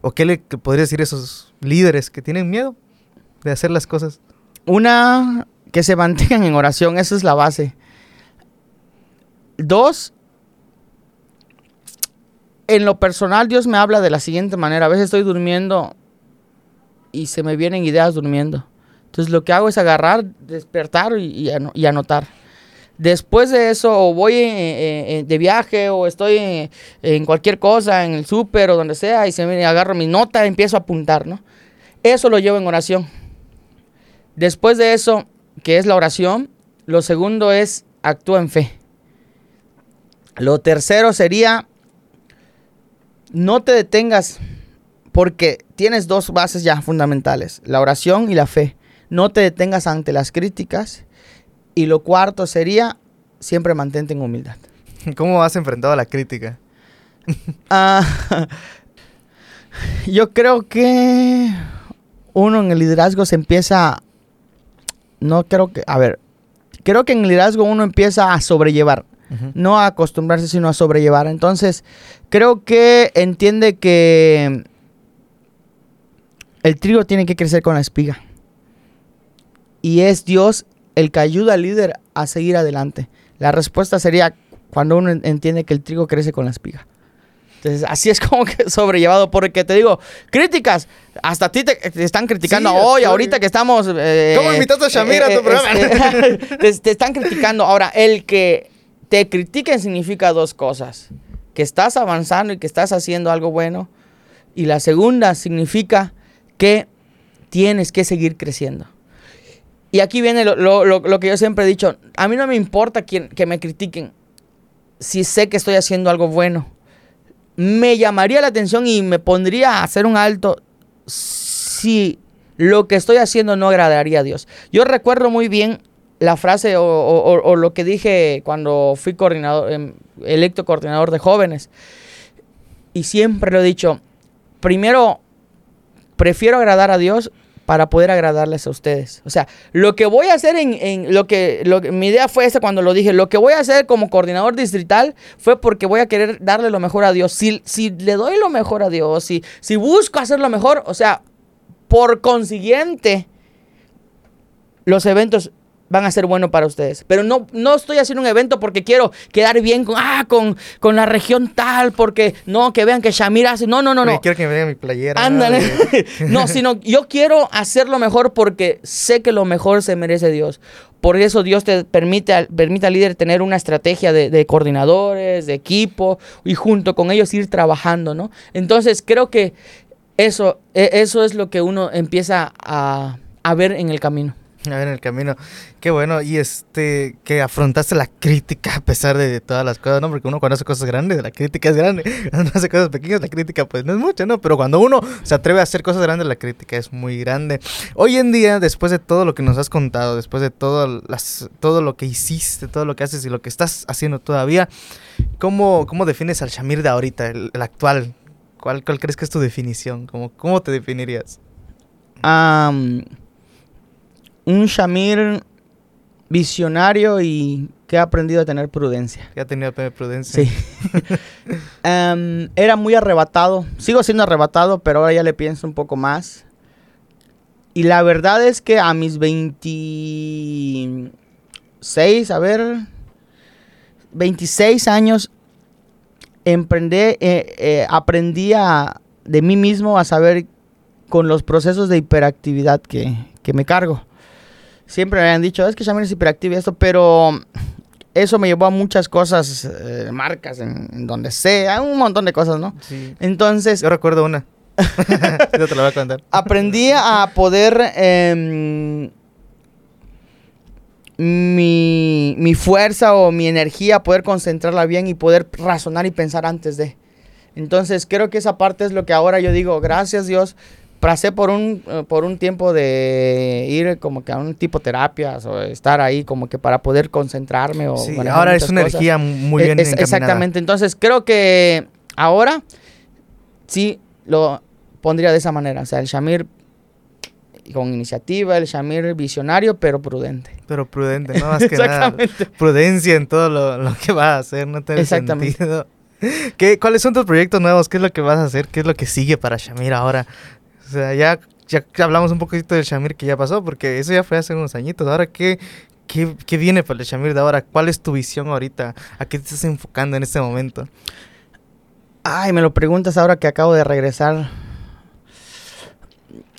¿O qué le podrías decir a esos líderes que tienen miedo de hacer las cosas? Una, que se mantengan en oración, esa es la base. Dos, en lo personal Dios me habla de la siguiente manera. A veces estoy durmiendo y se me vienen ideas durmiendo. Entonces lo que hago es agarrar, despertar y, y ano- y anotar. Después de eso, o voy eh, eh, eh, de viaje, o estoy en cualquier cosa, en el súper o donde sea, y se me agarro mi nota y empiezo a apuntar, ¿no? Eso lo llevo en oración. Después de eso, que es la oración, lo segundo es actúa en fe. Lo tercero sería no te detengas porque tienes dos bases ya fundamentales, la oración y la fe. No te detengas ante las críticas. Y lo cuarto sería siempre mantente en humildad. ¿Cómo has enfrentado la crítica? Ah, yo creo que uno en el liderazgo se empieza, no creo que, a ver, creo que en el liderazgo uno empieza a sobrellevar, no a acostumbrarse, sino a sobrellevar. Entonces, creo que entiende que el trigo tiene que crecer con la espiga. Y es Dios el que ayuda al líder a seguir adelante. La respuesta sería cuando uno en- entiende que el trigo crece con la espiga. Entonces, así es como que sobrellevado, porque te digo, críticas, hasta a ti te, te están criticando Sí, hoy, estoy- ahorita que estamos... eh, ¿Cómo invitaste a Shamir a tu programa? este, te, te están criticando. Ahora, el que te critiquen significa dos cosas. Que estás avanzando y que estás haciendo algo bueno. Y la segunda significa que tienes que seguir creciendo. Y aquí viene lo, lo- lo- lo que yo siempre he dicho. A mí no me importa quien, que me critiquen si sé que estoy haciendo algo bueno. Me llamaría la atención y me pondría a hacer un alto si lo que estoy haciendo no agradaría a Dios. Yo recuerdo muy bien la frase o, lo que dije cuando fui coordinador, em, electo coordinador de jóvenes. Y siempre lo he dicho, primero prefiero agradar a Dios para poder agradarles a ustedes. O sea, lo que voy a hacer en, en lo, que, lo mi idea fue esa cuando lo dije, lo que voy a hacer como coordinador distrital fue porque voy a querer darle lo mejor a Dios. Si, si le doy lo mejor a Dios, si, si busco hacer lo mejor, o sea, por consiguiente, los eventos van a ser buenos para ustedes. Pero no, no estoy haciendo un evento porque quiero quedar bien con, ah, con, con la región tal, porque no, que vean que Shamir hace. No, no, no, no. Quiero que me vean mi playera. Ándale. no, sino yo quiero hacerlo mejor porque sé que lo mejor se merece Dios. Por eso Dios te permite, al- permite al líder tener una estrategia de, de coordinadores, de equipo, y junto con ellos ir trabajando, ¿no? Entonces creo que eso, e- eso es lo que uno empieza a, a ver en el camino. A ver, en el camino. Qué bueno. Y este, que afrontaste la crítica a pesar de todas las cosas, ¿no? Porque uno cuando hace cosas grandes, la crítica es grande. Cuando hace cosas pequeñas, la crítica pues no es mucha, ¿no? Pero cuando uno se atreve a hacer cosas grandes, la crítica es muy grande. Hoy en día, después de todo lo que nos has contado, después de todo, las, todo lo que hiciste, todo lo que haces y lo que estás haciendo todavía, ¿cómo, cómo defines al Shamir de ahorita, el, actual? ¿Cuál, ¿Cuál, crees que es tu definición? ¿Cómo, cómo te definirías? Um un Shamir visionario y que ha aprendido a tener prudencia. Que ha tenido prudencia. Sí. Em, era muy arrebatado. Sigo siendo arrebatado, pero ahora ya le pienso un poco más. Y la verdad es que a mis 26, a ver, 26 años, emprendí, eh, eh, aprendí de mí mismo a saber con los procesos de hiperactividad que, que me cargo siempre me habían dicho, es que Shamir es hiperactivo y esto, pero eso me llevó a muchas cosas, eh, marcas, en, donde sea, un montón de cosas, ¿no? Sí. Entonces... Yo recuerdo una. Yo te la voy a contar. Aprendí a poder... Em, mi, mi, fuerza o mi energía, poder concentrarla bien y poder razonar y pensar antes de. Entonces creo que esa parte es lo que ahora yo digo, gracias Dios pasé por un, eh, por un tiempo de ir como que a un tipo de terapias o estar ahí como que para poder concentrarme. O sí, ahora es una energía muy bien es, Exactamente, entonces creo que ahora sí lo pondría de esa manera. O sea, el Shamir con iniciativa, el Shamir visionario, pero prudente. Pero prudente, no más que nada. Prudencia en todo lo, que vas a hacer, no tiene sentido. ¿Qué, ¿Cuáles son tus proyectos nuevos? ¿Qué es lo que vas a hacer? ¿Qué es lo que sigue para Shamir ahora? O sea, ya, ya hablamos un poquito del Shamir que ya pasó, porque eso ya fue hace unos añitos. Ahora, ¿qué, qué, qué viene para el Shamir de ahora? ¿Cuál es tu visión ahorita? ¿A qué te estás enfocando en este momento? Ay, me lo preguntas ahora que acabo de regresar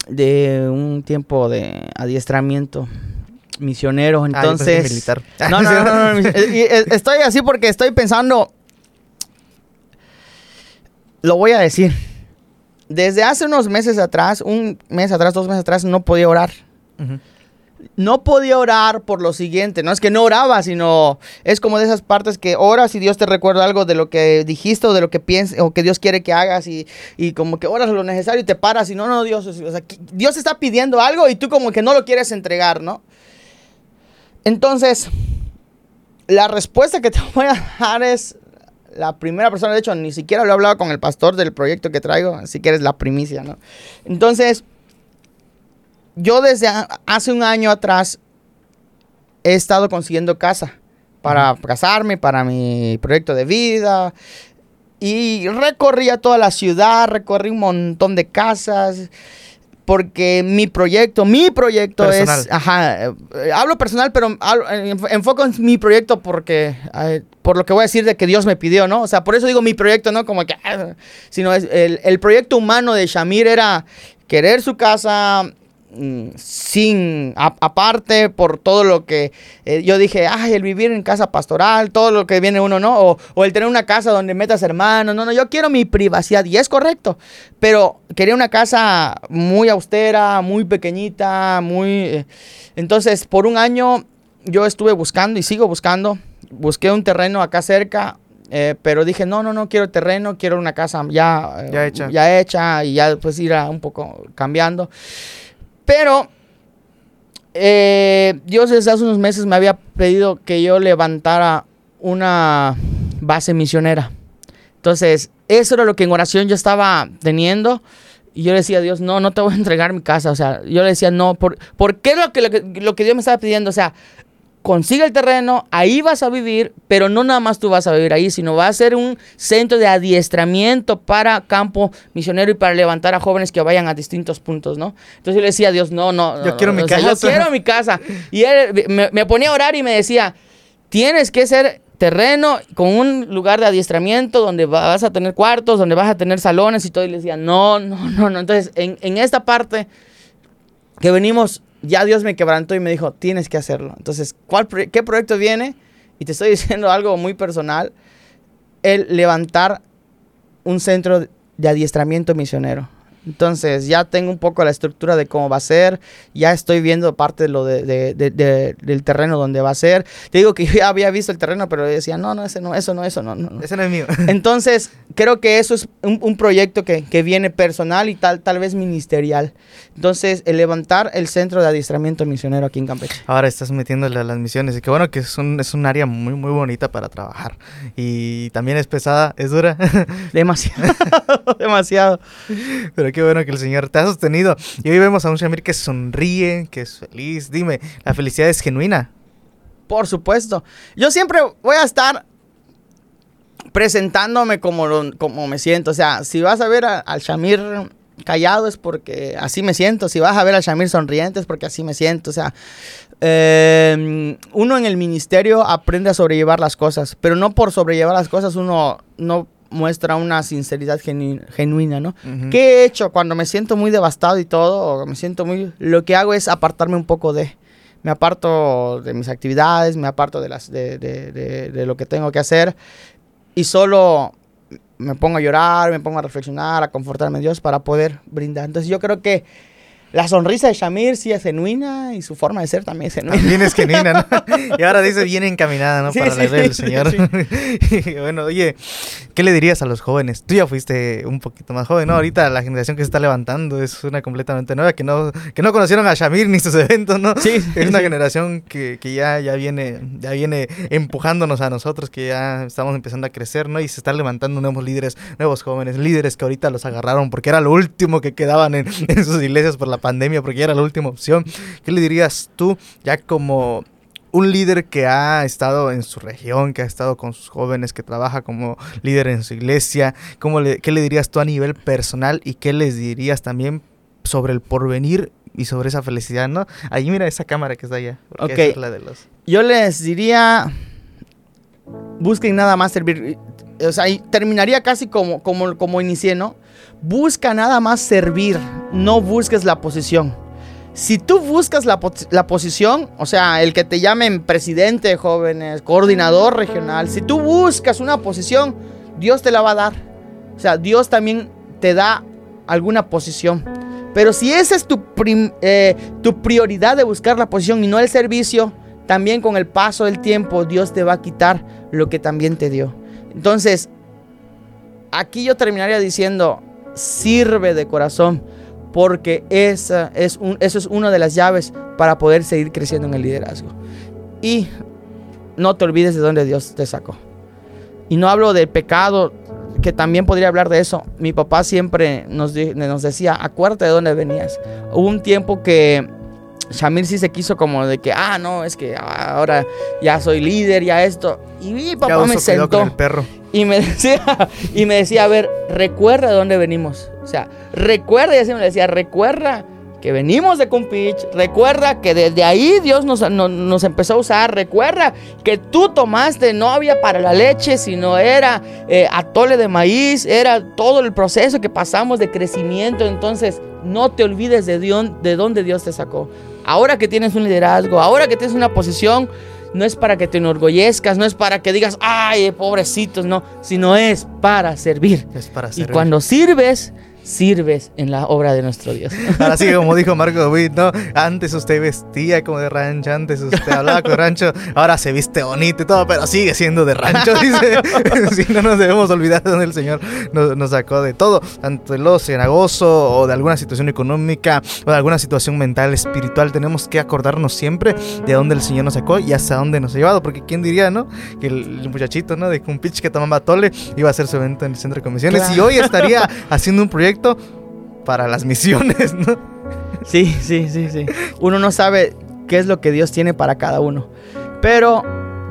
de un tiempo de adiestramiento misionero, ah, entonces... militar. No, no, no, no, estoy así porque estoy pensando... Lo voy a decir desde hace unos meses atrás, un mes atrás, dos meses atrás, no podía orar. No podía orar por lo siguiente, no es que no oraba, sino es como de esas partes que oras y Dios te recuerda algo de lo que dijiste o de lo que piensas o que Dios quiere que hagas y, como que oras lo necesario y te paras y no, no, Dios, o sea, Dios está pidiendo algo y tú como que no lo quieres entregar, ¿no? Entonces, la respuesta que te voy a dar es, la primera persona, de hecho, ni siquiera lo he hablado con el pastor del proyecto que traigo, así que eres la primicia, ¿no? Entonces, yo desde hace un año atrás he estado consiguiendo casa para casarme, para mi proyecto de vida. Y recorría toda la ciudad, recorrí un montón de casas porque mi proyecto, mi proyecto es, ajá, eh, hablo personal, pero enfoco en mi proyecto porque, por lo que voy a decir de que Dios me pidió, ¿no? O sea, por eso digo mi proyecto, ¿no? Como que, ah, sino es el, el proyecto humano de Shamir era querer su casa, Mm, sin, aparte por todo lo que eh, yo dije, ay, el vivir en casa pastoral, todo lo que viene uno, ¿no? O, el tener una casa donde metas hermanos, no, no, yo quiero mi privacidad y es correcto, pero quería una casa muy austera, muy pequeñita, muy... Eh, entonces, por un año yo estuve buscando y sigo buscando, busqué un terreno acá cerca, eh, pero dije, no, no, no quiero terreno, quiero una casa ya, ya, hecha. ya hecha y ya pues ir a un poco cambiando. Pero eh, Dios desde hace unos meses me había pedido que yo levantara una base misionera. Entonces, eso era lo que en oración yo estaba teniendo. Y yo le decía a Dios, no, no te voy a entregar mi casa. O sea, yo le decía, no, ¿por, ¿por qué lo que, lo que, lo que Dios me estaba pidiendo? O sea, consigue el terreno, ahí vas a vivir, pero no nada más tú vas a vivir ahí, sino va a ser un centro de adiestramiento para campo misionero y para levantar a jóvenes que vayan a distintos puntos, ¿no? Entonces yo le decía a Dios, no, no. Yo quiero mi casa. yo quiero mi casa. Y él me, ponía a orar y me decía, tienes que ser terreno con un lugar de adiestramiento donde vas a tener cuartos, donde vas a tener salones y todo. Y le decía, no, no, no, no. Entonces, en, en esta parte que venimos ya Dios me quebrantó y me dijo, tienes que hacerlo. Entonces, ¿cuál, ¿qué proyecto viene? Y te estoy diciendo algo muy personal, el levantar un centro de adiestramiento misionero. Entonces ya tengo un poco la estructura de cómo va a ser, ya estoy viendo parte de lo de, de- de- de- del terreno donde va a ser. Te digo que yo ya había visto el terreno, pero decía, no, no, ese no, eso no, eso no, no. no". Ese no es mío. Entonces, creo que eso es un, un proyecto que, que viene personal y tal, tal vez ministerial. Entonces, el levantar el centro de adiestramiento misionero aquí en Campeche. Ahora estás metiéndole a las misiones. Y qué bueno que es un, es un área muy, muy bonita para trabajar. Y también es pesada, es dura. Demasiado, demasiado. Pero qué bueno que el Señor te ha sostenido. Y hoy vemos a un Shamir que sonríe, que es feliz. Dime, ¿la felicidad es genuina? Por supuesto. Yo siempre voy a estar presentándome como, como me siento. O sea, si vas a ver al Shamir callado es porque así me siento. Si vas a ver al Shamir sonriente es porque así me siento. O sea, eh, uno en el ministerio aprende a sobrellevar las cosas, pero no por sobrellevar las cosas uno no muestra una sinceridad genu- genuina, ¿no? Ujú. ¿Qué he hecho cuando me siento muy devastado y todo? O me siento muy... Lo que hago es apartarme un poco de... Me aparto de mis actividades, me aparto de, las, de, de- de- de lo que tengo que hacer y solo me pongo a llorar, me pongo a reflexionar, a confortarme en Dios para poder brindar. Entonces yo creo que la sonrisa de Shamir sí es genuina y su forma de ser también es genuina. También es genuina, ¿no? Y ahora dice bien encaminada, ¿no? Sí, Para sí, del sí, Señor. sí. Bueno, oye, ¿qué le dirías a los jóvenes? Tú ya fuiste un poquito más joven, ¿no? Ahorita la generación que se está levantando es una completamente nueva, que no, que no conocieron a Shamir ni sus eventos, ¿no? Sí, Es una generación que, que ya, ya, viene, ya viene empujándonos a nosotros, que ya estamos empezando a crecer, ¿no? Y se están levantando nuevos líderes, nuevos jóvenes, líderes que ahorita los agarraron porque era lo último que quedaban en, en sus iglesias por la pandemia, porque ya era la última opción. ¿Qué le dirías tú ya como un líder que ha estado en su región, que ha estado con sus jóvenes, que trabaja como líder en su iglesia? ¿Cómo le, ¿Qué le dirías tú a nivel personal y qué les dirías también sobre el porvenir y sobre esa felicidad, ¿no? Ahí mira esa cámara que está allá. es la de los... Yo les diría, busquen nada más servir. O sea, terminaría casi como, como, como inicié, ¿no? Busca nada más servir, no busques la posición. Si tú buscas la, la posición, o sea, el que te llamen presidente de jóvenes, coordinador regional, si tú buscas una posición, Dios te la va a dar. O sea, Dios también te da alguna posición. Pero si esa es tu, eh, tu prioridad de buscar la posición y no el servicio, también con el paso del tiempo Dios te va a quitar lo que también te dio. Entonces, aquí yo terminaría diciendo, sirve de corazón, porque esa es un, es una de las llaves para poder seguir creciendo en el liderazgo. Y no te olvides de dónde Dios te sacó. Y no hablo del pecado, que también podría hablar de eso. Mi papá siempre nos, nos decía, acuérdate de dónde venías. Hubo un tiempo que Shamir sí se quiso como de que, ah, no, es que ahora ya soy líder, ya esto. Y mi papá me con sentó el perro. y me decía, y me decía, a ver, recuerda de dónde venimos. O sea, recuerda, y así me decía, recuerda que venimos de Cumpich, recuerda que desde ahí Dios nos, no- nos empezó a usar, recuerda que tú tomaste, no había para la leche, sino era eh, atole de maíz, era todo el proceso que pasamos de crecimiento, entonces no te olvides de, dion- de dónde Dios te sacó. Ahora que tienes un liderazgo, ahora que tienes una posición, no es para que te enorgullezcas, no es para que digas, ay, pobrecitos, no, sino es para servir. Es para Y servir. cuando sirves, sirves en la obra de nuestro Dios. Ahora sí, como dijo Marco Witt, ¿no? Antes usted vestía como de rancho, antes usted hablaba con rancho, ahora se viste bonito y todo, pero sigue siendo de rancho, dice. si no nos debemos olvidar de donde el Señor nos, nos sacó de todo, tanto de lo cenagoso o de alguna situación económica o de alguna situación mental, espiritual. Tenemos que acordarnos siempre de dónde el Señor nos sacó y hasta dónde nos ha llevado, porque quién diría, ¿no? Que el, el muchachito, ¿no? De un pitch que tomaba tole iba a hacer su evento en el centro de comisiones y hoy estaría haciendo un proyecto para las misiones, ¿no? Sí, sí, sí, sí. Uno no sabe qué es lo que Dios tiene para cada uno. Pero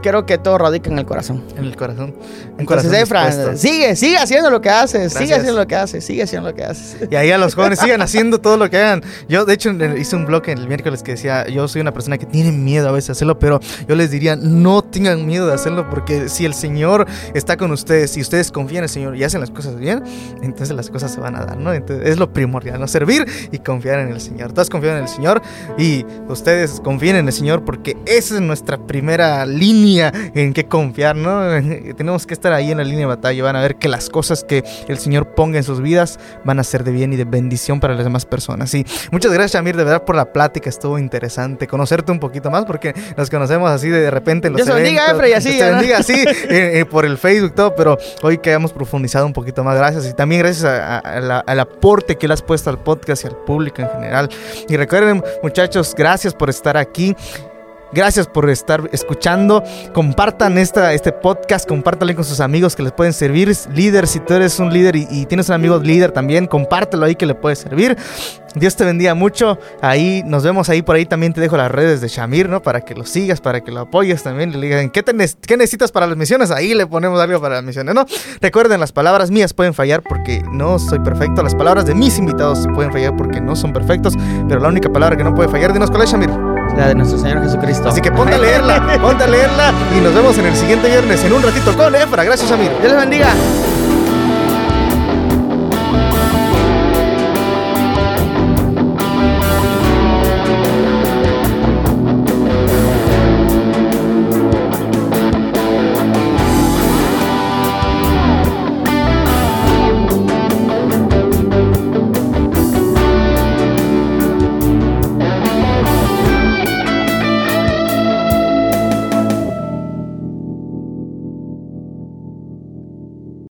creo que todo radica en el corazón. En el corazón. Un Entonces, corazón Efra, sigue, sigue haciendo lo que haces, sigue haciendo lo que haces, sigue haciendo lo que haces. Y ahí a los jóvenes sigan haciendo todo lo que hagan. Yo, de hecho, en- hice un blog el miércoles que decía, yo soy una persona que tiene miedo a veces de hacerlo, pero yo les diría, no tengan miedo de hacerlo, porque si el Señor está con ustedes y ustedes confían en el Señor y hacen las cosas bien, entonces las cosas se van a dar, ¿no? Entonces, es lo primordial, ¿no? Servir y confiar en el Señor. Todos confían en el Señor y ustedes confíen en el Señor porque esa es nuestra primera línea en que confiar, ¿no? Tenemos que estar ahí en la línea de batalla. Van a ver que las cosas que el Señor ponga en sus vidas van a ser de bien y de bendición para las demás personas. Sí, muchas gracias, Shamir, de verdad, por la plática. Estuvo interesante conocerte un poquito más porque nos conocemos así de repente en los Dios bendiga, Efra, y así. Dios bendiga, así, eh, eh, por el Facebook y todo, pero hoy que hayamos profundizado un poquito más, gracias. Y también gracias al aporte que le has puesto al podcast y al público en general. Y recuerden, muchachos, gracias por estar aquí. Gracias por estar escuchando. Compartan esta, este podcast, compártanlo con sus amigos que les pueden servir. Líder, si tú eres un líder y, tienes un amigo líder también, compártelo ahí que le puede servir. Dios te bendiga mucho. Ahí nos vemos ahí por ahí. También te dejo las redes de Shamir, ¿no? Para que lo sigas, para que lo apoyes también. Le digan, ¿qué, ¿qué necesitas para las misiones? Ahí le ponemos algo para las misiones, ¿no? Recuerden, las palabras mías pueden fallar porque no soy perfecto. Las palabras de mis invitados pueden fallar porque no son perfectos. Pero la única palabra que no puede fallar, dinos cuál es, Shamir. La de nuestro Señor Jesucristo. Así que ponte a leerla, ponte a leerla y nos vemos en el siguiente viernes en un ratito con Efra. Gracias, Amir. Dios les bendiga.